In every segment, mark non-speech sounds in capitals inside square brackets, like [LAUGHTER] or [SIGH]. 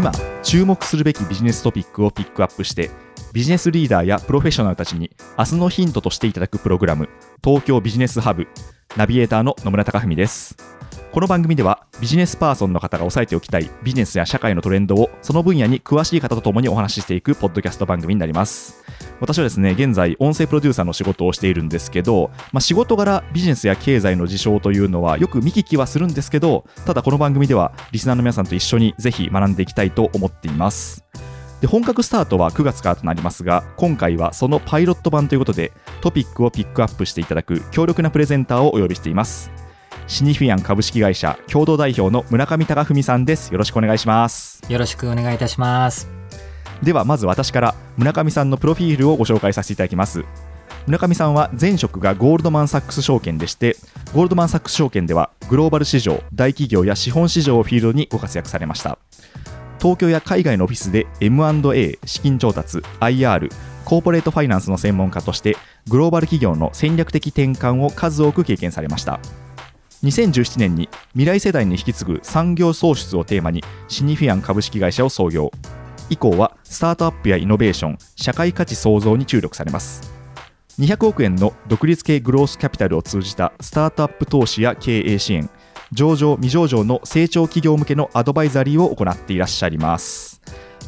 今注目するべきビジネストピックをピックアップしてビジネスリーダーやプロフェッショナルたちに明日のヒントとしていただくプログラム東京ビジネスハブナビゲーターの野村貴文です。この番組ではビジネスパーソンの方が押さえておきたいビジネスや社会のトレンドをその分野に詳しい方と共にお話ししていくポッドキャスト番組になります。私はですね現在音声プロデューサーの仕事をしているんですけど、まあ、仕事柄ビジネスや経済の事象というのはよく見聞きはするんですけどただこの番組ではリスナーの皆さんと一緒にぜひ学んでいきたいと思っています。で本格スタートは9月からとなりますが今回はそのパイロット版ということでトピックをピックアップしていただく強力なプレゼンターをお呼びしています。シニフィアン株式会社共同代表の村上隆文さんです。よろしくお願いします。よろしくお願いいたします。ではまず私から村上さんのプロフィールをご紹介させていただきます。村上さんは前職がゴールドマン・サックス証券でしてゴールドマン・サックス証券ではグローバル市場大企業や資本市場をフィールドにご活躍されました。東京や海外のオフィスで M&A 資金調達 IR コーポレートファイナンスの専門家としてグローバル企業の戦略的転換を数多く経験されました。2017年に未来世代に引き継ぐ産業創出をテーマにシニフィアン株式会社を創業。以降はスタートアップやイノベーション社会価値創造に注力されます。200億円の独立系グロースキャピタルを通じたスタートアップ投資や経営支援上場未上場の成長企業向けのアドバイザリーを行っていらっしゃいます。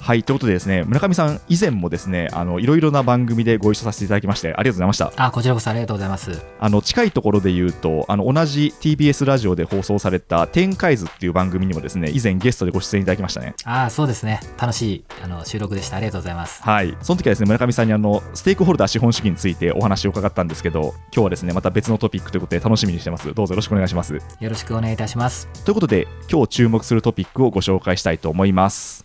はいということでですね村上さん以前もですねあのいろいろな番組でご一緒させていただきましてありがとうございました。あこちらこそありがとうございます。あの近いところで言うとあの同じ TBS ラジオで放送された「天海図」っていう番組にもですね以前ゲストでご出演いただきましたね。あそうですね。楽しいあの収録でした。ありがとうございます。はい。その時はですね村上さんにあのステークホルダー資本主義についてお話を伺ったんですけど今日はですねまた別のトピックということで楽しみにしてます。どうぞよろしくお願いします。よろしくお願いいたします。ということで今日注目するトピックをご紹介したいと思います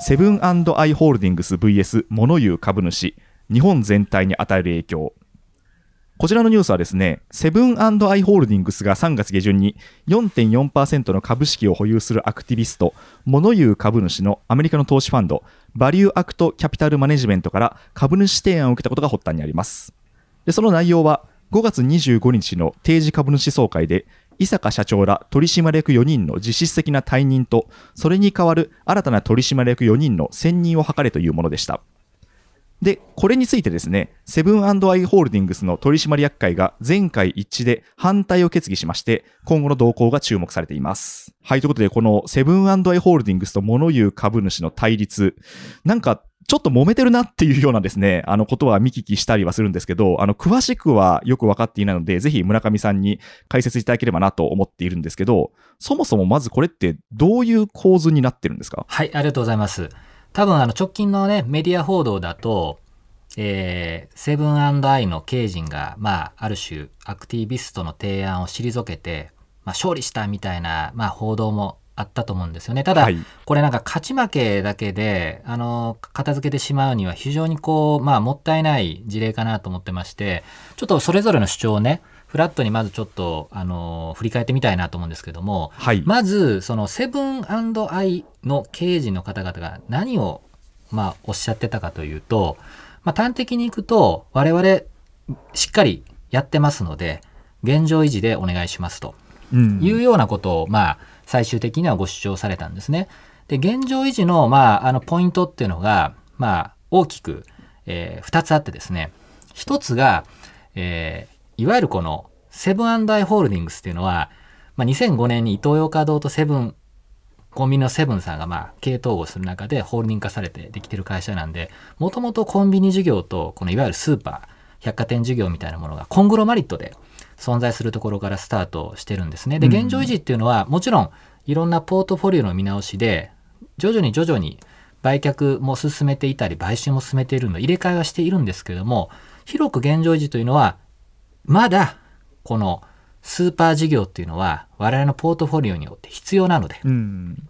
セブンアイ・ホールディングス VS モノ言う株主日本全体に与える影響こちらのニュースはですね、セブンアイ・ホールディングスが3月下旬に4.4%の株式を保有するアクティビスト、モノ言う株主のアメリカの投資ファンド、バリューアクトキャピタルマネジメントから株主提案を受けたことが発端にあります。でその内容は、5月25日の定時株主総会で、井阪社長ら取締役4人の実質的な退任と、それに代わる新たな取締役4人の選任を図れというものでした。で、これについてですね、セブンアイ・ホールディングスの取締役会が全会一致で反対を決議しまして、今後の動向が注目されています。はい、ということで、このセブンアイ・ホールディングスと物言う株主の対立、なんかちょっと揉めてるなっていうようなですね、あのことは見聞きしたりはするんですけど、あの、詳しくはよくわかっていないので、ぜひ村上さんに解説いただければなと思っているんですけど、そもそもまずこれってどういう構図になってるんですか？はい、ありがとうございます。多分あの直近のね、メディア報道だと、えー、セブンアイの経営陣が、まあ、ある種、アクティビストの提案を退けて、まあ、勝利したみたいな、まあ、報道もあったと思うんですよね。ただ、はい、これなんか勝ち負けだけで、あの、片付けてしまうには非常にこう、まあ、もったいない事例かなと思ってまして、ちょっとそれぞれの主張をね、フラットにまずちょっと、あの、振り返ってみたいなと思うんですけども、はい、まず、そのセブンアイの経営陣の方々が何を、まあ、おっしゃってたかというと、まあ、端的にいくと、我々、しっかりやってますので、現状維持でお願いしますと、いうようなことを、まあ、最終的にはご主張されたんですね。で、現状維持の、まあ、あの、ポイントっていうのが、まあ、大きく、えー、2つあってですね、1つが、えー、いわゆるこのセブンアイ・ホールディングスっていうのは、まあ、2005年にイトーヨーカドーとセブン、コンビニのセブンさんがまあ経統合する中でホールディング化されてできてる会社なんで、もともとコンビニ事業とこのいわゆるスーパー、百貨店事業みたいなものがコングロマリットで存在するところからスタートしてるんですね。で、現状維持っていうのはもちろんいろんなポートフォリオの見直しで、徐々に徐々に売却も進めていたり、買収も進めているの、入れ替えはしているんですけれども、広く現状維持というのは、まだこのスーパー事業っていうのは我々のポートフォリオによって必要なので、うん。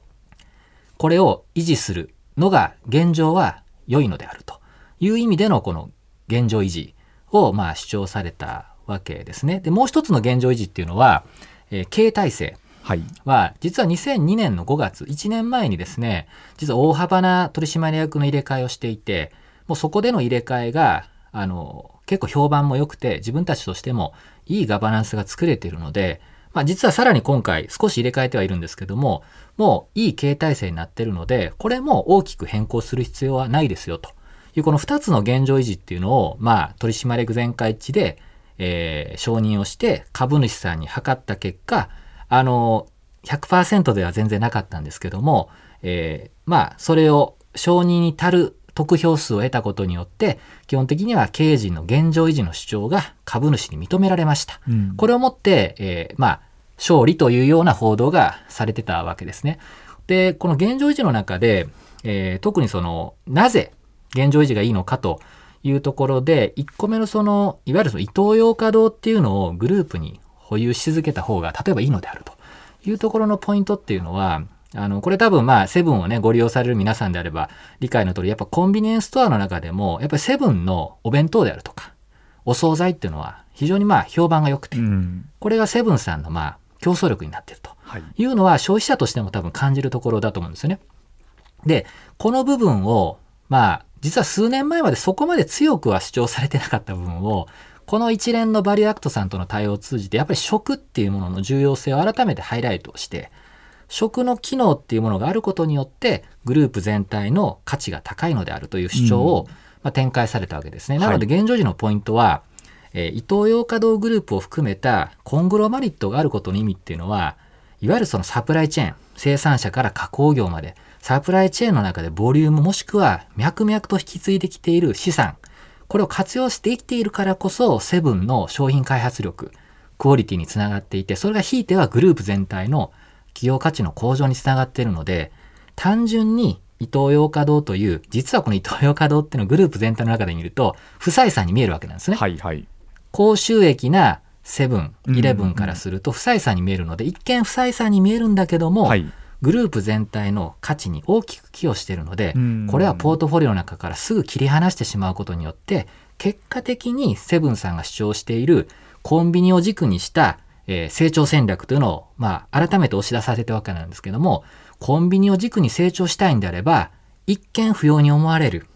これを維持するのが現状は良いのであるという意味でのこの現状維持をまあ主張されたわけですね。で、もう一つの現状維持っていうのは、えー経営体制はい。は、実は2002年の5月、1年前にですね、実は大幅な取締役の入れ替えをしていて、もうそこでの入れ替えが、あの、結構評判も良くて、自分たちとしてもいいガバナンスが作れているので、まあ実はさらに今回少し入れ替えてはいるんですけども、もういい経営体制になっているので、これも大きく変更する必要はないですよというこの2つの現状維持っていうのを、まあ取締役全会一致で、えー承認をして株主さんに諮った結果、あの、100%では全然なかったんですけども、えーまあ、それを承認に足る得票数を得たことによって、基本的には経営陣の現状維持の主張が株主に認められました。うんこれをもって、えーまあ、勝利というような報道がされてたわけですね。で、この現状維持の中で、えー特にその、なぜ現状維持がいいのかというところで、1個目のその、いわゆるそのイトーヨーカ堂っていうのをグループに保有し続けた方が、例えばいいのであるというところのポイントっていうのは、あの、これ多分まあ、セブンをね、ご利用される皆さんであれば、理解の通り、やっぱコンビニエンスストアの中でも、やっぱりセブンのお弁当であるとか、お惣菜っていうのは、非常にまあ、評判が良くてう、ん。これがセブンさんのまあ、競争力になっていると。はい。いうのは消費者としても多分感じるところだと思うんですよね。で、この部分を、まあ、実は数年前までそこまで強くは主張されてなかった部分を、この一連のバリューアクトさんとの対応を通じて、やっぱり食っていうものの重要性を改めてハイライトして、食の機能っていうものがあることによって、グループ全体の価値が高いのであるという主張を、まあ、展開されたわけですね。なので、現状維持のポイントは、えーイトーヨーカドーグループを含めたコングロマリットがあることの意味っていうのは、いわゆるそのサプライチェーン、生産者から加工業まで、サプライチェーンの中でボリュームもしくは脈々と引き継いできている資産、これを活用して生きているからこそ、セブンの商品開発力、クオリティにつながっていて、それがひいてはグループ全体の企業価値の向上につながっているので、単純に伊東洋華堂という、実はこの伊東洋華堂っていうのをグループ全体の中で見ると、不採算に見えるわけなんですね。はいはい。高収益なセブン、うんイレブンからすると不採算に見えるので、一見不採算に見えるんだけども、はい。グループ全体の価値に大きく寄与しているのでうん、これはポートフォリオの中からすぐ切り離してしまうことによって、結果的にセブンさんが主張しているコンビニを軸にした、えー成長戦略というのを、まあ、改めて押し出されたわけなんですけども、コンビニを軸に成長したいんであれば、一見不要に思われる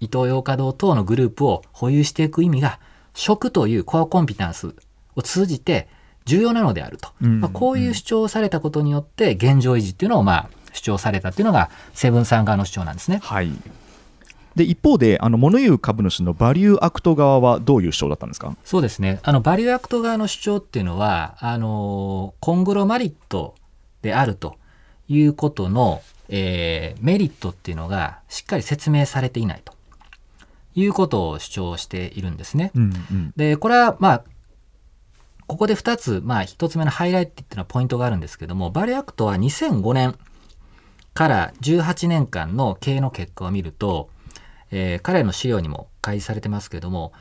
イトーヨーカ堂等のグループを保有していく意味が、食というコアコンピタンスを通じて重要なのであると。うんまあ、こういう主張をされたことによって、現状維持っていうのをまあ主張されたっていうのが、セブンさん側の主張なんですね。はい。で、一方で、あの、物言う株主のバリューアクト側はどういう主張だったんですか？そうですね。あの、バリューアクト側の主張っていうのは、あの、コングロマリットであるということの、えーメリットっていうのがしっかり説明されていないということを主張しているんですね。うんうん。で、これは、まあ、ここで2つ、まあ、1つ目のハイライトっていうのはポイントがあるんですけども、バリューアクトは2005年から18年間の経営の結果を見ると、えー彼の資料にも開示されてますけども、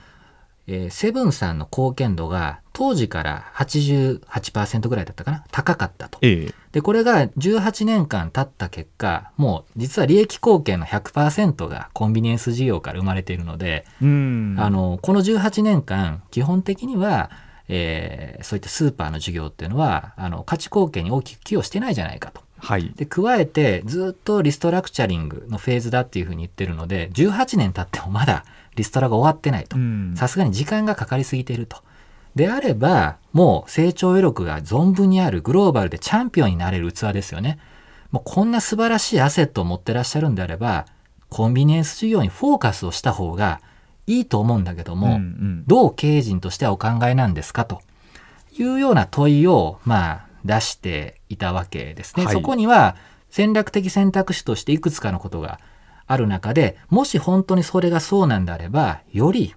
えーセブンさんの貢献度が当時から88%ぐらいだったかな？高かったと。ええ。で、これが18年間経った結果、もう実は利益貢献の100%がコンビニエンス事業から生まれているので、うん。あの、この18年間、基本的には、えーそういったスーパーの事業っていうのは、あの、価値貢献に大きく寄与してないじゃないかと。はい。で、加えて、ずっとリストラクチャリングのフェーズだっていうふうに言ってるので、18年経ってもまだリストラが終わってないとう。んさすがに時間がかかりすぎていると。であれば、もう成長余力が存分にあるグローバルでチャンピオンになれる器ですよね。もうこんな素晴らしいアセットを持ってらっしゃるんであれば、コンビニエンス事業にフォーカスをした方がいいと思うんだけども、うんうんどう経営陣としてはお考えなんですかというような問いを、まあ、出していたわけですね。はいそこには戦略的選択肢としていくつかのことがある中で、もし本当にそれがそうなんであれば、より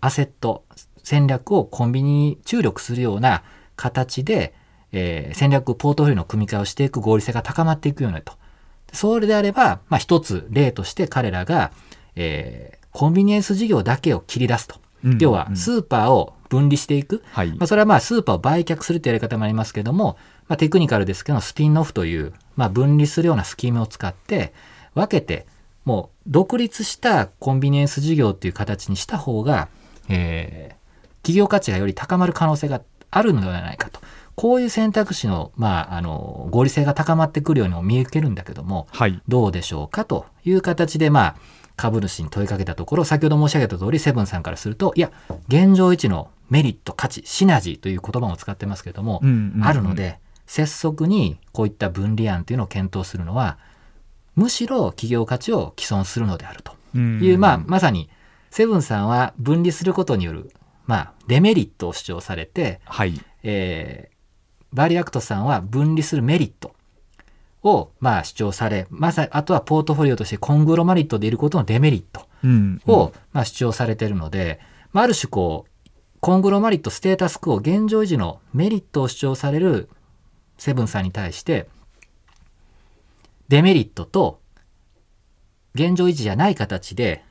アセット、戦略をコンビニに注力するような形で、えー戦略ポートフォリオの組み替えをしていく合理性が高まっていくようにと。それであれば、まあ、一つ例として彼らが、えーコンビニエンス事業だけを切り出すと。うん。要はスーパーを分離していく、はい。まあ、それはまあスーパーを売却するというやり方もありますけども、まあ、テクニカルですけどスピンオフという、まあ、分離するようなスキームを使って分けてもう独立したコンビニエンス事業っていう形にした方が、えー企業価値がより高まる可能性があるのではないかと。こういう選択肢の,、まあ、あの合理性が高まってくるようにも見受けるんだけどもはい。どうでしょうかという形で、まあ、株主に問いかけたところ、先ほど申し上げた通り、セブンさんからすると、いや、現状維持のメリット、価値、シナジーという言葉も使ってますけれども、うんうんうん。あるので、拙速にこういった分離案というのを検討するのは、むしろ企業価値を毀損するのであると。いう、まあ、まさに、セブンさんは分離することによる、まあ、デメリットを主張されて、はい。えーバリューアクトさんは分離するメリットをまあ主張され、まさあとはポートフォリオとしてコングロマリットでいることのデメリットうん。をまあ主張されているので、まあ、ある種こうコングロマリット status quo 現状維持のメリットを主張されるセブンさんに対してデメリットと現状維持じゃない形で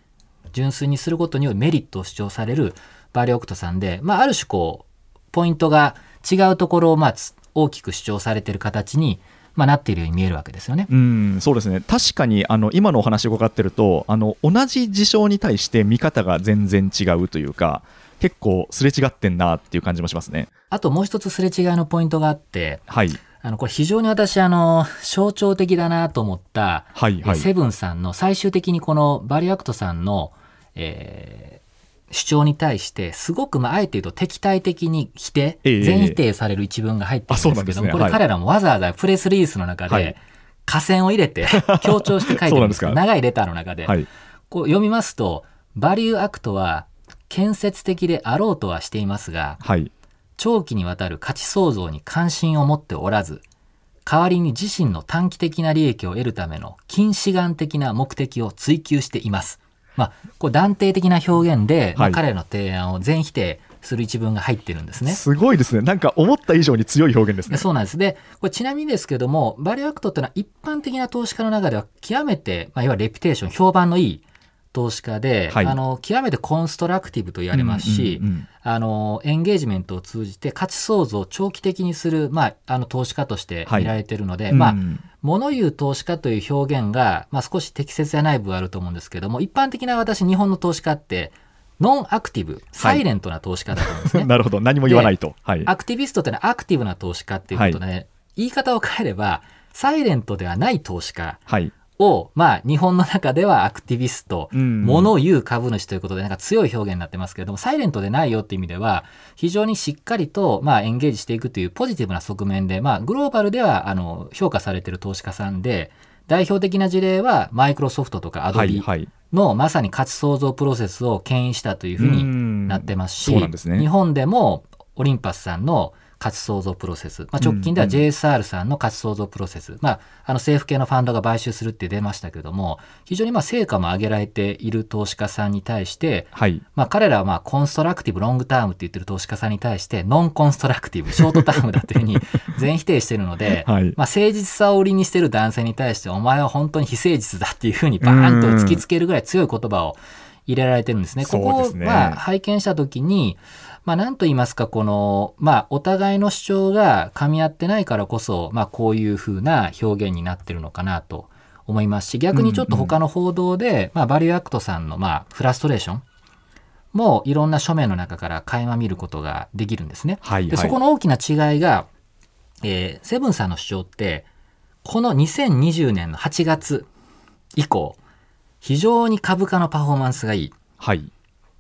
純粋にすることによるメリットを主張されるバリオクトさんで、まあ、ある種こうポイントが違うところをまあつ大きく主張されている形に、まあ、なっているように見えるわけですよね。うん、そうですね確かにあの今のお話を伺ってるとあの同じ事象に対して見方が全然違うというか結構すれ違ってんなっていう感じもしますね。あともう一つすれ違いのポイントがあってはいあのこれ非常に私あの象徴的だなと思った、はいはいえセブンさんの最終的にこのバリューアクトさんの、えー主張に対してすごくまああえて言うと敵対的に否定、ええ全否定される一文が入ってるんですけども、ね。これはい。彼らもわざわざプレスリリースの中で、はい。下線を入れて [LAUGHS] 強調して書いてるんですけ長いレターの中で、はい。こう読みますとバリューアクトは建設的であろうとはしていますがはい。長期にわたる価値創造に関心を持っておらず代わりに自身の短期的な利益を得るための近視眼的な目的を追求しています。まあ、こう断定的な表現で、まあはい彼らの提案を全否定する一文が入ってるんですね。すごいですねなんか思った以上に強い表現ですね。そうなんです。で、これちなみにですけども、バリューアクトっていうのは一般的な投資家の中では極めて、まあ、いわゆる reputation、評判のいい投資家で、はいあの、極めて constructive と言われますし、うんうんうんあの、エンゲージメントを通じて価値創造を長期的にする、まあ、あの、投資家として見られているので、まあ、うん物言う投資家という表現が、まあ、少し適切じゃない部分あると思うんですけども、一般的な私、日本の投資家って、ノンアクティブ、サイレントな投資家だと思うんですね。[LAUGHS] なるほど。何も言わないと。はい。アクティビストってのはアクティブな投資家っていうことで、言い方を変えれば、サイレントではない投資家はいを、まあ、日本の中ではアクティビスト、うん。物を言う株主ということで、なんか強い表現になってますけれども、サイレントでないよっていう意味では、非常にしっかりと、まあ、エンゲージしていくというポジティブな側面で、まあ、グローバルでは、あの、評価されている投資家さんで、代表的な事例は、マイクロソフトとかアドビのまさに価値創造プロセスを牽引したというふうになってますし、日本でもオリンパスさんの価値創造プロセス、まあ、直近では JSR さんの価値創造プロセス、まあ、あの政府系のファンドが買収するって出ましたけども非常にまあ成果も上げられている投資家さんに対して、はい。まあ、彼らはまあコンストラクティブロングタームって言ってる投資家さんに対してノンコンストラクティブショートタームだというふうに [LAUGHS] 全否定してるので、はい。まあ、誠実さを売りにしてる男性に対してお前は本当に非誠実だっていうふうにバーンと突きつけるぐらい強い言葉を入れられてるんですね。ここをまあ拝見した時にまあ、なんと言いますか、この、まあ、お互いの主張が噛み合ってないからこそ、まあ、こういうふうな表現になってるのかなと思いますし、逆にちょっと他の報道で、まあ、バリューアクトさんの、まあ、フラストレーションもいろんな書面の中から垣間見ることができるんですね。はいはい。でそこの大きな違いが、えーセブンさんの主張って、この2020年の8月以降、非常に株価のパフォーマンスがいい。はい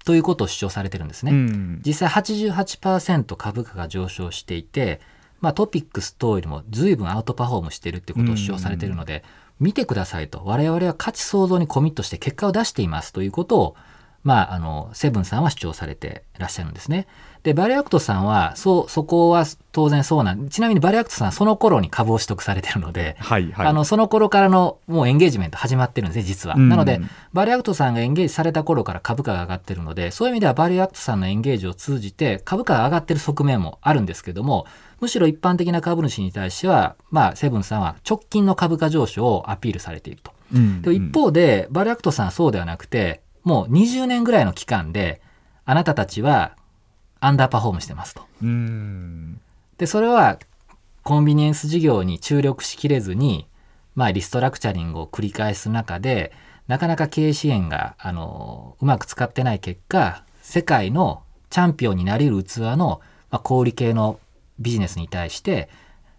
ということを主張されてるんですね。うん実際88%株価が上昇していて、まあ、トピックス等よりも随分アウトパフォームしているってことを主張されているので、見てくださいと我々は価値創造にコミットして結果を出していますということを、まあ、あのセブンさんは主張されていらっしゃるんですね。でバリューアクトさんはそうそこは当然そうなんちなみにバリューアクトさんはその頃に株を取得されているので、はいはいあのその頃からのもうエンゲージメント始まってるんですね実は。うんなのでバリューアクトさんがエンゲージされた頃から株価が上がってるのでそういう意味ではバリューアクトさんのエンゲージを通じて株価が上がってる側面もあるんですけどもむしろ一般的な株主に対しては、まあ、セブンさんは直近の株価上昇をアピールされていると。うんで一方でバリューアクトさんはそうではなくてもう20年ぐらいの期間であなたたちはアンダーパフォームしてますと。で、それはコンビニエンス事業に注力しきれずに、まあ、リストラクチャリングを繰り返す中で、なかなか経営支援が、あの、うまく使ってない結果、世界のチャンピオンになれる器の、まあ、小売系のビジネスに対して、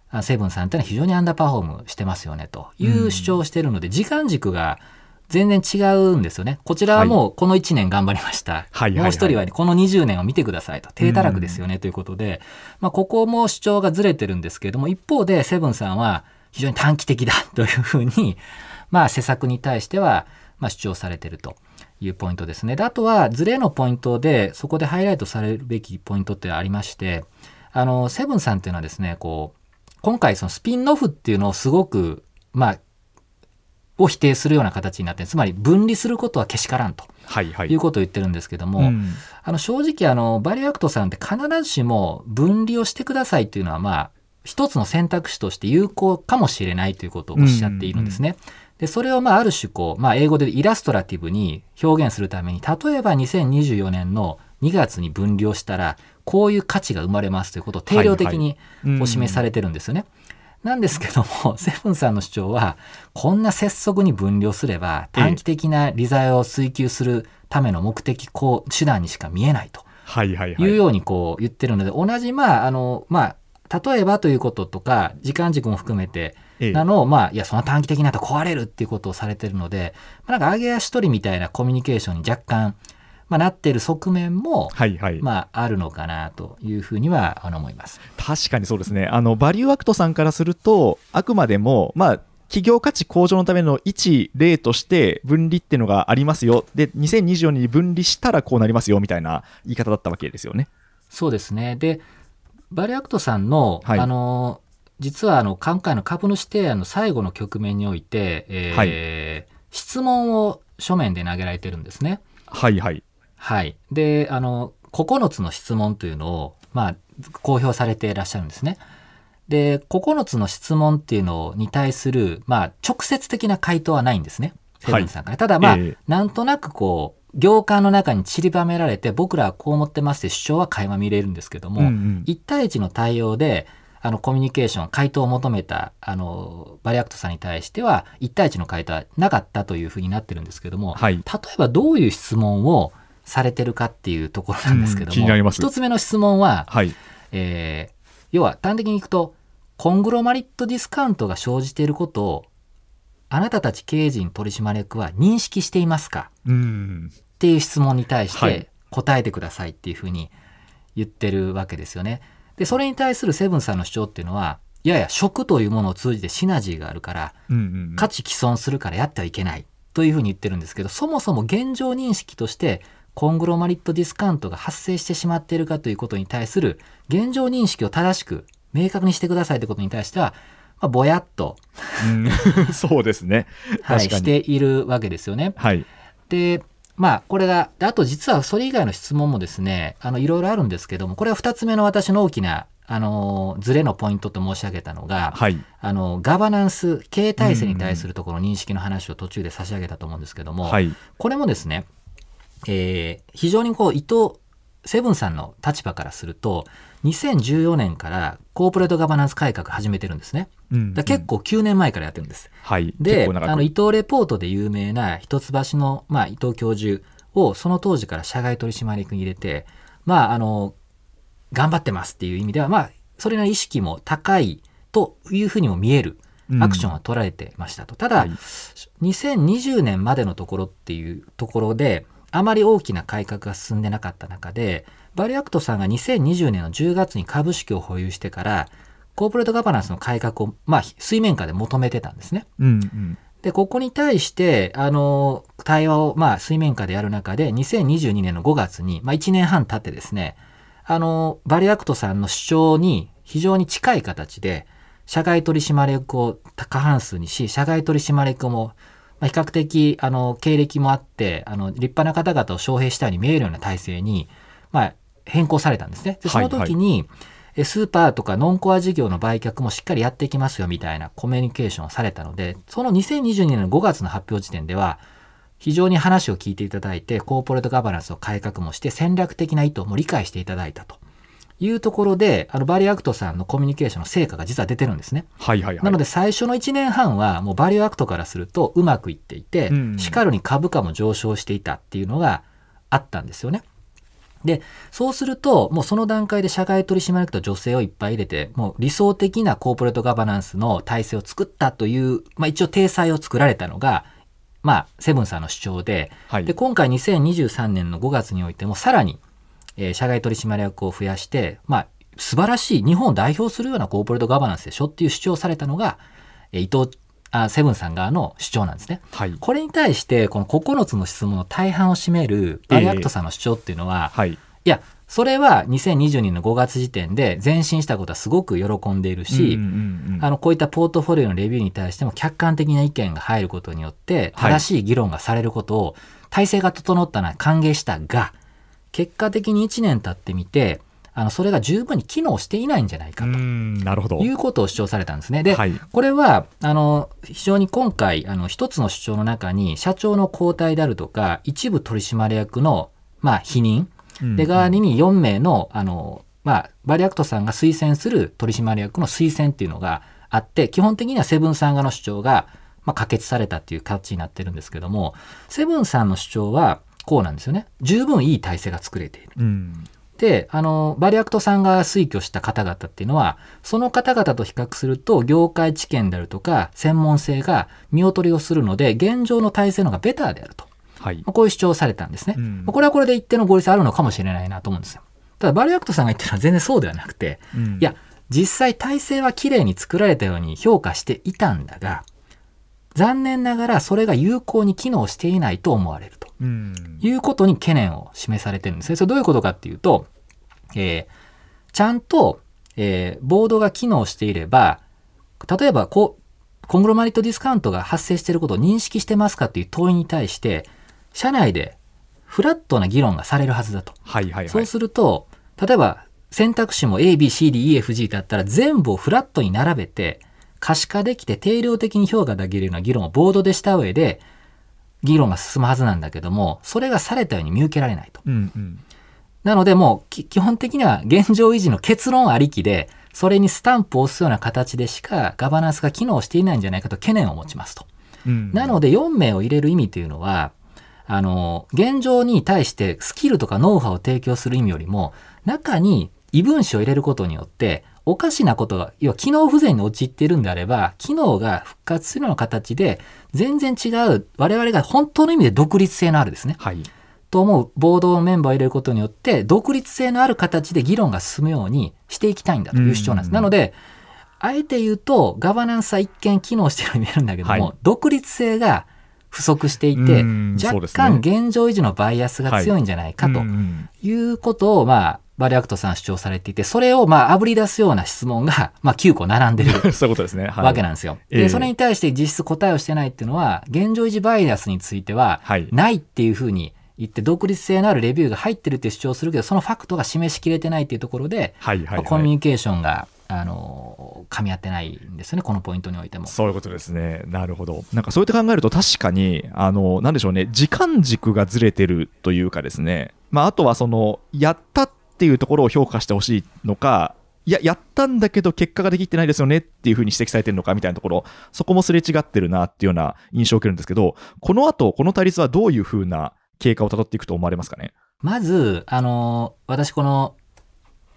あセブンさんってのは非常にアンダーパフォームしてますよねという主張をしているので、時間軸が全然違うんですよね。こちらはもうこの1年頑張りました。はいもう一人はこの20年を見てくださいと。低たらくですよねということで、まあここも主張がずれてるんですけれども、一方でセブンさんは非常に短期的だ [LAUGHS] というふうに、まあ施策に対しては、まあ主張されてるというポイントですね。で、あとはズレのポイントで、そこでハイライトされるべきポイントってありまして、あの、セブンさんっていうのはですね、こう、今回そのスピンオフっていうのをすごく、まあ、を否定するような形になって、つまり分離することはけしからんとはいはい。いうことを言ってるんですけども、うんあの正直あのバリューアクトさんって必ずしも分離をしてくださいっていうのはまあ一つの選択肢として有効かもしれないということをおっしゃっているんですね。でそれをまあある種こう、まあ、英語で illustrative に表現するために例えば2024年の2月に分離をしたらこういう価値が生まれますということを定量的にうんお示しされてるんですよね。なんですけども、[LAUGHS] セブンさんの主張は、こんな拙速に分離すれば、短期的な利ざやを追求するための目的、こう、手段にしか見えないとはいはいはいい。うようにこう言ってるので、同じ、まあ、あの、まあ、例えばということとか、時間軸も含めて、ええなのを、まあ、いや、その短期的なと捉えるっていうことをされてるので、まあ、なんか、揚げ足取りみたいなコミュニケーションに若干、まあ、なってる側面も、はいはい。まあ、あるのかなというふうにはあの思います。確かにそうですね。あの、バリューアクトさんからすると、あくまでも、まあ、企業価値向上のための一例として分離っていうのがありますよ。で、2024年に分離したらこうなりますよみたいな言い方だったわけですよね。そうですね。で、バリューアクトさんの、はいあの、実はあの、今回の株主提案の最後の局面において、えー質問を書面で投げられてるんですね。はいはい。はい。で、あの、9つの質問というのを、まあ、公表されていらっしゃるんですね。で、9つの質問っていうのに対する、まあ、直接的な回答はないんですね。セブンさんから。ただまあ、ええなんとなくこう、行間の中に散りばめられて、僕らはこう思ってますって主張は垣間見れるんですけども、うんうん1対1の対応で、あの、コミュニケーション、回答を求めた、あの、バリューアクトさんに対しては、1対1の回答はなかったというふうになってるんですけども、はい例えばどういう質問をされてるかっていうところなんですけども、一つ目の質問は、はい。えー要は端的にいくと、コングロマリットディスカウントが生じていることを、あなたたち経営陣取締役は認識していますか？うん。っていう質問に対しはいて答えてくださいっていうふうに言ってるわけですよね。で、それに対するセブンさんの主張っていうのは、いやいや、食というものを通じてシナジーがあるから、価値既存するからやってはいけないというふうに言ってるんですけど、そもそも現状認識として、コングロマリットディスカウントが発生してしまっているかということに対する現状認識を正しく明確にしてくださいということに対しては、まあ、ぼやっと、うん [LAUGHS] そうですね。はい。しているわけですよね。はい。で、まあ、これが、であと実はそれ以外の質問もですね、あの、いろいろあるんですけども、これは二つ目の私の大きな、あの、ズレのポイントと申し上げたのが、はい。あの、ガバナンス、経営体制に対するところの認識の話を途中で差し上げたと思うんですけども、はい。これもですね、えー非常にこう、伊藤、セブンさんの立場からすると、2014年からコーポレートガバナンス改革始めてるんですね。うんだから結構9年前からやってるんです。はい。で、あの、伊藤レポートで有名な一橋の、まあ、伊藤教授をその当時から社外取締役に入れて、まあ、あの、頑張ってますっていう意味では、まあ、それなりに意識も高いというふうにも見えるアクションは取られてましたと。ただ、はい2020年までのところっていうところで、あまり大きな改革が進んでなかった中で、バリューアクトさんが2020年の10月に株式を保有してから、コーポレートガバナンスの改革を、まあ、水面下で求めてたんですね。うんうん。で、ここに対して、あの、対話を、まあ、水面下でやる中で、2022年の5月に、まあ、1年半経ってですね、あの、バリューアクトさんの主張に非常に近い形で、社外取締役を過半数にし、社外取締役も、まあ、比較的、あの、経歴もあって、あの、立派な方々を招聘したように見えるような体制に、まあ、変更されたんですね。で、その時に、えスーパーとかノンコア事業の売却もしっかりやっていきますよみたいなコミュニケーションをされたので、その2022年の5月の発表時点では、非常に話を聞いていただいて、コーポレートガバナンスの改革もして、戦略的な意図も理解していただいたというところで、あのバリューアクトさんのコミュニケーションの成果が実は出てるんですね。はいはいはい。なので最初の1年半はもうバリューアクトからするとうまくいっていて、うんしかるに株価も上昇していたっていうのがあったんですよね。で、そうすると、もうその段階で社外取締役と女性をいっぱい入れて、もう理想的なコーポレートガバナンスの体制を作ったという、まあ一応体裁を作られたのが、まあ、セブンさんの主張で、はいで、今回2023年の5月においてもさらに、えー社外取締役を増やして、まあ、素晴らしい日本を代表するようなコーポレートガバナンスでしょっていう主張をされたのが、えー伊藤あセブンさん側の主張なんですね。はい。これに対して、この9つの質問の大半を占めるバリューアクトさんの主張っていうのは、はい。いや、それは2020年の5月時点で前進したことはすごく喜んでいるし、あのこういったポートフォリオのレビューに対しても客観的な意見が入ることによってはい正しい議論がされることを体制が整ったのは歓迎したが結果的に1年経ってみてあのそれが十分に機能していないんじゃないかうとんなるほど。いうことを主張されたんですね。で、はいこれはあの非常に今回あの一つの主張の中に社長の交代であるとか一部取締役の、まあ、否認うんで代わりに4名のあの、まあ、バリューアクトさんが推薦する取締役の推薦っていうのがあって基本的にはセブンさん側の主張が、まあ、可決されたっていう形になってるんですけどもセブンさんの主張はこうなんですよね十分いい体制が作れている。うんであのバリューアクトさんが推挙した方々っていうのはその方々と比較すると業界知見であるとか専門性が見劣りをするので現状の体制の方がベターであると。はいまあ。こういう主張をされたんですね。うんまあこれはこれで一定の合理性あるのかもしれないなと思うんですよ。ただ、バリューアクトさんが言ってるのは全然そうではなくて、うんいや、実際体制は綺麗に作られたように評価していたんだが、残念ながらそれが有効に機能していないと思われるとうんいうことに懸念を示されてるんですね。それどういうことかっていうと、えーちゃんと、えーボードが機能していれば、例えばこう、コングロマリットディスカウントが発生していることを認識してますかっていう問いに対して、社内でフラットな議論がされるはずだと。はいはいはい。そうすると、例えば選択肢も A、B、C、D、E、F、G だったら全部をフラットに並べて、可視化できて定量的に評価できるような議論をボードでした上で、議論が進むはずなんだけども、それがされたように見受けられないと。うんうん。なのでもうき基本的には現状維持の結論ありきで、それにスタンプを押すような形でしかガバナンスが機能していないんじゃないかと懸念を持ちますと。うんなので4名を入れる意味というのは、あの、現状に対してスキルとかノウハウを提供する意味よりも、中に異分子を入れることによって、おかしなことが、要は機能不全に陥っているんであれば、機能が復活するような形で、全然違う、我々が本当の意味で独立性のあるですね。はい。と思うボードのメンバーを入れることによって、独立性のある形で議論が進むようにしていきたいんだという主張なんです。うんなので、あえて言うと、ガバナンスは一見機能しているように見えるんだけども、はい独立性が不足していて、若干現状維持のバイアスが強いんじゃないかということを、まあ、バリューアクトさんは主張されていて、それをまあ、あぶり出すような質問が、[LAUGHS] まあ、9個並んでる [LAUGHS] そういうことですね。はいわけなんですよ。ええで、それに対して実質答えをしてないっていうのは、現状維持バイアスについてははい、ないっていうふうに言って、独立性のあるレビューが入ってるって主張をするけど、そのファクトが示しきれてないっていうところで、はいはいコミュニケーションが、あの、噛み合ってないんですよね、このポイントにおいても。そういうことですね。なるほど。なんかそうやって考えると確かに、あの、なんでしょうね、時間軸がずれてるというかですね、まあ、あとはその、やったっていうところを評価してほしいのか、いや、やったんだけど結果ができてないですよねっていうふうに指摘されてるのかみたいなところ、そこもすれ違ってるなっていうような印象を受けるんですけど、この後、この対立はどういうふうな経過をたどっていくと思われますかね？まず、あの、私この、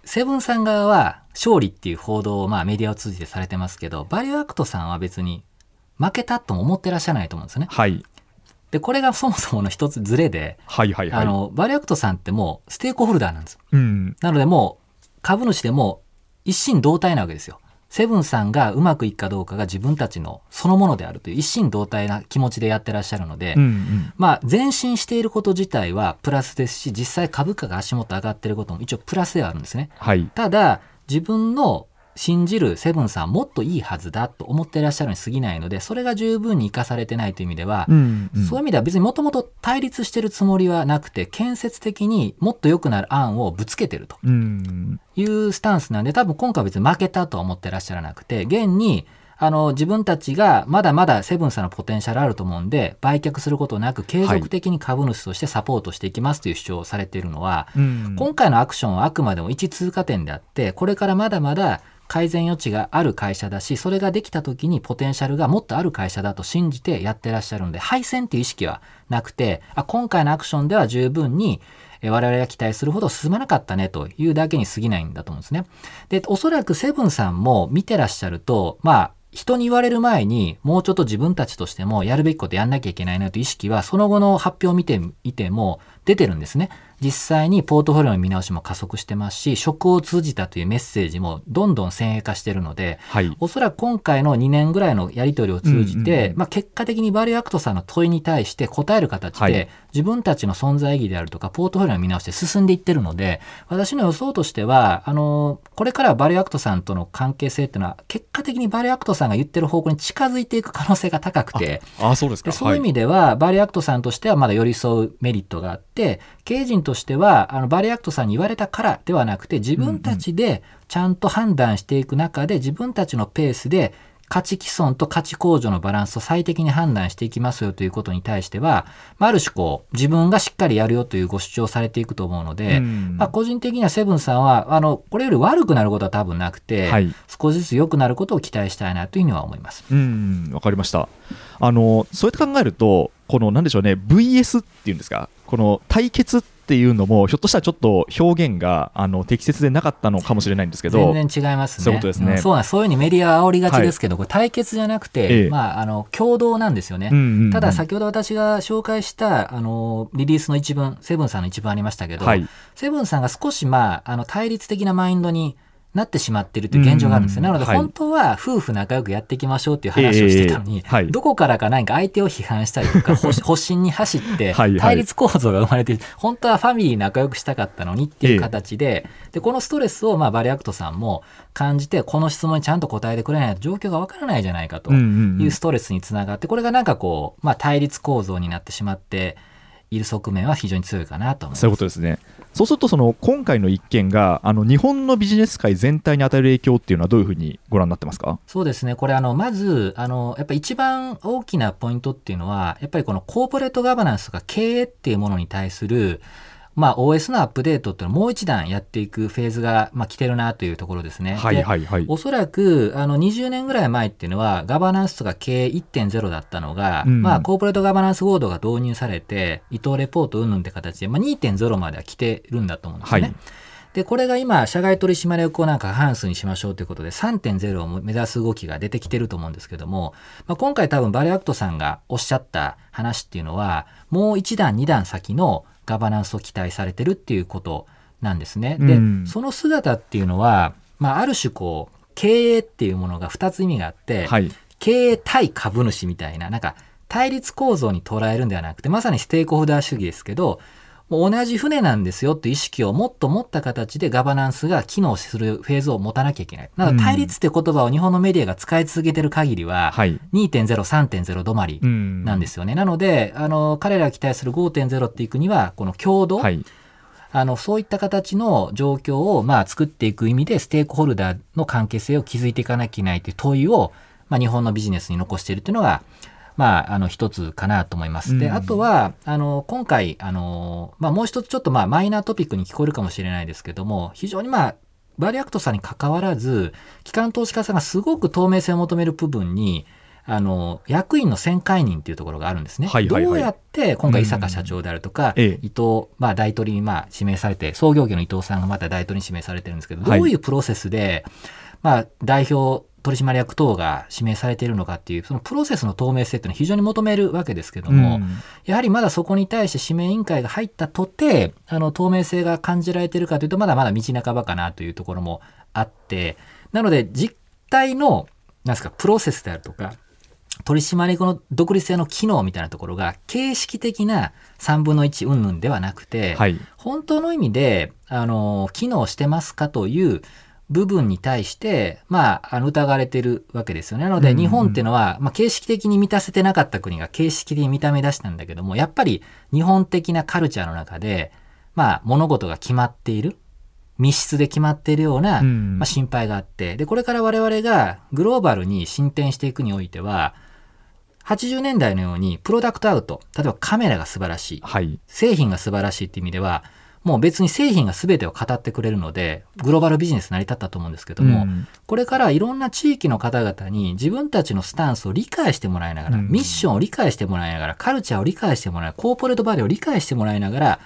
セブンさん側は勝利っていう報道をまあメディアを通じてされてますけど、バリューアクトさんは別に負けたとも思ってらっしゃらないと思うんですよね。はい。で、これがそもそもの一つズレで、はいはいはい。あの、バリューアクトさんってもうステークホルダーなんです。うん。なのでもう株主でもう一心同体なわけですよ。セブンさんがうまくいくかどうかが自分たちのそのものであるという一心同体な気持ちでやってらっしゃるので、うんうん。まあ前進していること自体はプラスですし、実際株価が足元上がっていることも一応プラスではあるんですね。はい。ただ、自分の信じるセブンさんはもっといいはずだと思っていらっしゃるに過ぎないので、それが十分に生かされてないという意味では、うんうんそういう意味では別にもともと対立してるつもりはなくて、建設的にもっと良くなる案をぶつけてるとうん。いうスタンスなんで、多分今回は別に負けたとは思ってらっしゃらなくて、現に、あの、自分たちがまだまだセブンさんのポテンシャルあると思うんで、売却することなく継続的に株主としてサポートしていきますという主張をされているのは、うん今回のアクションはあくまでも一通過点であって、これからまだまだ改善余地がある会社だし、それができた時にポテンシャルがもっとある会社だと信じてやってらっしゃるので、敗戦っていう意識はなくて、あ今回のアクションでは十分に我々が期待するほど進まなかったねというだけに過ぎないんだと思うんですね。で、おそらくセブンさんも見てらっしゃると、まあ、人に言われる前にもうちょっと自分たちとしてもやるべきことやんなきゃいけないなという意識はその後の発表を見ていても出てるんですね。実際にポートフォリオの見直しも加速してますし、食を通じたというメッセージもどんどん先鋭化してるので、はい。おそらく今回の2年ぐらいのやり取りを通じて、うんうんうんまあ、結果的にバリューアクトさんの問いに対して答える形で、はい自分たちの存在意義であるとか、ポートフォリオの見直しで進んでいってるので、私の予想としては、あの、これからはバリューアクトさんとの関係性っていうのは、結果的にバリューアクトさんが言ってる方向に近づいていく可能性が高くて、あ、そうですか。でそういう意味では、バリューアクトさんとしてはまだ寄り添うメリットがあって、経営陣としては、あのバリューアクトさんに言われたからではなくて、自分たちでちゃんと判断していく中で、自分たちのペースで、価値毀損と価値向上のバランスを最適に判断していきますよということに対しては、まあある種こう、自分がしっかりやるよというご主張をされていくと思うので、うんまあ個人的にはセブンさんは、あの、これより悪くなることは多分なくて、はい少しずつ良くなることを期待したいなというふうには思います。うん、わかりました。あの、そうやって考えると、この、なんでしょうね、VS っていうんですか、この対決っていうのも、ひょっとしたらちょっと表現があの適切でなかったのかもしれないんですけど、全然違いますね。そういうことですね。んそうなんそういうふうにメディアは煽りがちですけど、これ対決じゃなくて、ええ。まあ、あの、共同なんですよね。うんうんうん。ただ、先ほど私が紹介した、あの、リリースの一文、セブンさんの一文ありましたけど、はい。セブンさんが少し、まあ、あの、対立的なマインドになってしまっているという現状があるんですよ。うんなので、はい。本当は夫婦仲良くやっていきましょうっていう話をしてたのに、ええはい。どこからか何か相手を批判したりとか、[LAUGHS] 保保身に走って、はいはい。対立構造が生まれて、本当はファミリー仲良くしたかったのにっていう形で、で、このストレスを、まあ、バリューアクトさんも感じて、この質問にちゃんと答えてくれないと状況がわからないじゃないかというストレスにつながって、これがなんかこう、まあ、対立構造になってしまっている側面は非常に強いかなと思います。そういうことですね。そうすると、その今回の一件があの日本のビジネス界全体に与える影響っていうのはどういうふうにご覧になってますか？そうですね。これ、あの、まず、あの、やっぱ一番大きなポイントっていうのは、やっぱりこのコーポレートガバナンスとか経営っていうものに対する、まあ、OS のアップデートっていうのをもう一段やっていくフェーズが、まあ、来てるなというところですね。はいではいはい。おそらく、あの、20年ぐらい前っていうのは、ガバナンスとか経営1.0だったのが、うんまあ、コーポレートガバナンスボードが導入されて、伊藤レポート云々って形で、まあ、2.0までは来てるんだと思うんですね。はいで、これが今、社外取締役をなんか過半数にしましょうということで、3.0を目指す動きが出てきてると思うんですけども、まあ、今回多分バリューアクトさんがおっしゃった話っていうのは、もう一段二段先のガバナンスを期待されてるっていうことなんですね。で、うんその姿っていうのは、まあ、ある種こう、経営っていうものが2つ意味があって、はい。経営対株主みたいな、なんか対立構造に捉えるんではなくて、まさにステークホルダー主義ですけど、もう同じ船なんですよっていう意識をもっと持った形でガバナンスが機能するフェーズを持たなきゃいけない。なので対立って言葉を日本のメディアが使い続けてる限りは、はい。2.0、3.0止まりうんなんですよね。なので、あの、彼らが期待する5.0っていくには、この共同、はい。あの、そういった形の状況を、まあ、作っていく意味で、ステークホルダーの関係性を築いていかなきゃいけないという問いを、まあ、日本のビジネスに残しているというのが、まあ、あの、一つかなと思います。で、うん。あとは、あの、今回、あの、まあ、もう一つちょっと、まあ、マイナートピックに聞こえるかもしれないですけども、非常にまあ、バリューアクトさんに関わらず、機関投資家さんがすごく透明性を求める部分に、あの、役員の選解任っていうところがあるんですね。はいはいはい。どうやって、今回、井阪社長であるとか、ええ。伊藤、まあ、代取にまあ指名されて、創業家の伊藤さんがまた代取に指名されてるんですけど、はい。どういうプロセスで、まあ、代表取締役等が指名されているのかっていう、そのプロセスの透明性っていうのを非常に求めるわけですけども、うんやはりまだそこに対して指名委員会が入ったとて、あの、透明性が感じられているかというと、まだまだ道半ばかなというところもあって、なので、実態の、なんですか、プロセスであるとか、取締役の独立性の機能みたいなところが、形式的な3分の1云々ではなくて、はい。本当の意味で、あの、機能してますかという部分に対して、まあ、あの疑われてるわけですよね。なので、日本っていうのは、まあ、形式的に満たせてなかった国が形式的に認め出したんだけども、やっぱり日本的なカルチャーの中で、まあ、物事が決まっている。密室で決まっているような、うんまあ、心配があってでこれから我々がグローバルに進展していくにおいては80年代のようにプロダクトアウト例えばカメラが素晴らしいはい。製品が素晴らしいっていう意味ではもう別に製品が全てを語ってくれるのでグローバルビジネス成り立ったと思うんですけども、うん。これからいろんな地域の方々に自分たちのスタンスを理解してもらいながら、うん。ミッションを理解してもらいながらカルチャーを理解してもらいコーポレートバリューを理解してもらいながら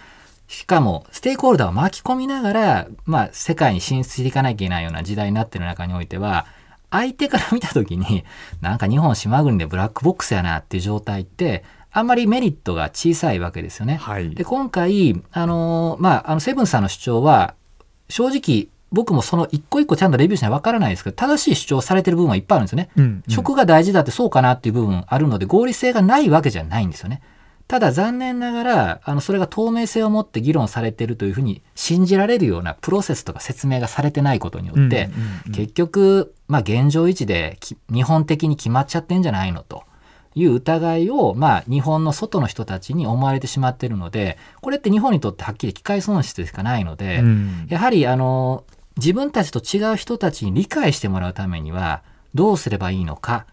しかもステークホルダーを巻き込みながら、まあ、世界に進出していかなきゃいけないような時代になっている中においては相手から見た時になんか日本島国でブラックボックスやなっていう状態ってあんまりメリットが小さいわけですよね。はいで。今回あのまああのセブンさんの主張は正直僕もその一個一個ちゃんとレビューしないわからないですけど正しい主張されてる部分はいっぱいあるんですよね。うんうん食が大事だってそうかなっていう部分あるので合理性がないわけじゃないんですよね。ただ残念ながらあのそれが透明性を持って議論されているというふうに信じられるようなプロセスとか説明がされてないことによって、結局、まあ、現状維持でき日本的に決まっちゃってんじゃないのという疑いを、まあ、日本の外の人たちに思われてしまっているのでこれって日本にとってはっきり機会損失しかないので、うんやはりあの自分たちと違う人たちに理解してもらうためにはどうすればいいのか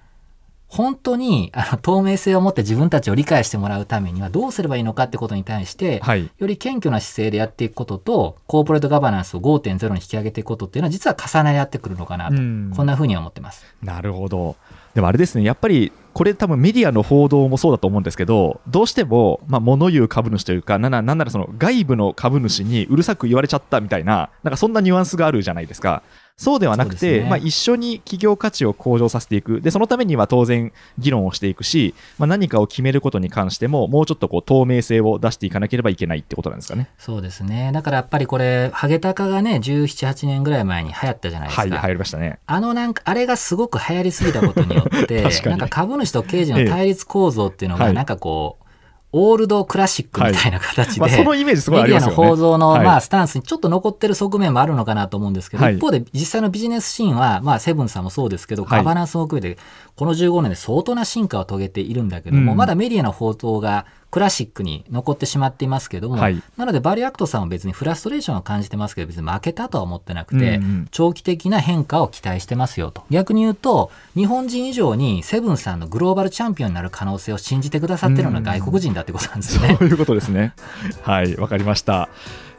本当にあの透明性を持って自分たちを理解してもらうためにはどうすればいいのかってことに対して、はい。より謙虚な姿勢でやっていくこととコーポレートガバナンスを5.0に引き上げていくことっていうのは実は重なり合ってくるのかなと、うんこんなふうには思ってます。なるほど。でもあれですね、やっぱりこれ多分メディアの報道もそうだと思うんですけど、どうしても、まあ、物言う株主というか、なんななんならその外部の株主にうるさく言われちゃったみたいな、なんかそんなニュアンスがあるじゃないですか。そうではなくて、ねまあ、一緒に企業価値を向上させていく。で、そのためには当然議論をしていくし、まあ、何かを決めることに関しても、もうちょっとこう透明性を出していかなければいけないってことなんですかね。そうですね。だからやっぱりこれ、ハゲタカがね、17、8年ぐらい前に流行ったじゃないですか。はい、入りましたね。あのなんか、あれがすごく流行りすぎたことによって、[LAUGHS] なんか株主と経営の対立構造っていうのが、なんかこう、オールドクラシックみたいな形で、まあ、そのイメージすごいあメディアの。報道の、はい。まあ、スタンスにちょっと残ってる側面もあるのかなと思うんですけど、はい。一方で実際のビジネスシーンは、まあ、セブンさんもそうですけど、はい。ガバナンスも含めて、この15年で相当な進化を遂げているんだけども、うん。まだメディアの報道がクラシックに残ってしまっていますけども、はいなのでバリューアクトさんは別にフラストレーションを感じてますけど、別に負けたとは思ってなくて、うんうん長期的な変化を期待してますよと。逆に言うと、日本人以上にセブンさんのグローバルチャンピオンになる可能性を信じてくださってるのは外国人だってことなんですよね。[LAUGHS] そういうことですね。[LAUGHS] はい、わかりました。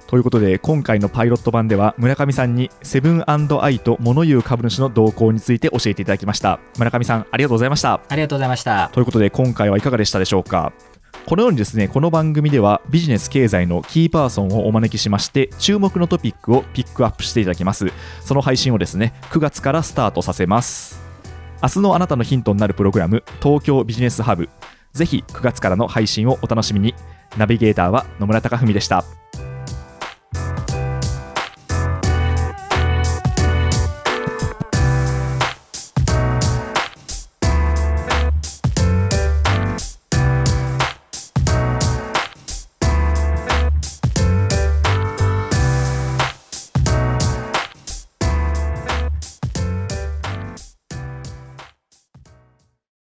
ということで、今回のパイロット版では、村上さんにセブンアイと物言う株主の動向について教えていただきました。村上さん、ありがとうございました。ありがとうございました。ということで、今回はいかがでしたでしょうか？このようにですね、この番組ではビジネス経済のキーパーソンをお招きしまして、注目のトピックをピックアップしていただきます。その配信をですね、9月からスタートさせます。明日のあなたのヒントになるプログラム、東京ビジネスハブ。ぜひ9月からの配信をお楽しみに。ナビゲーターは野村貴文でした。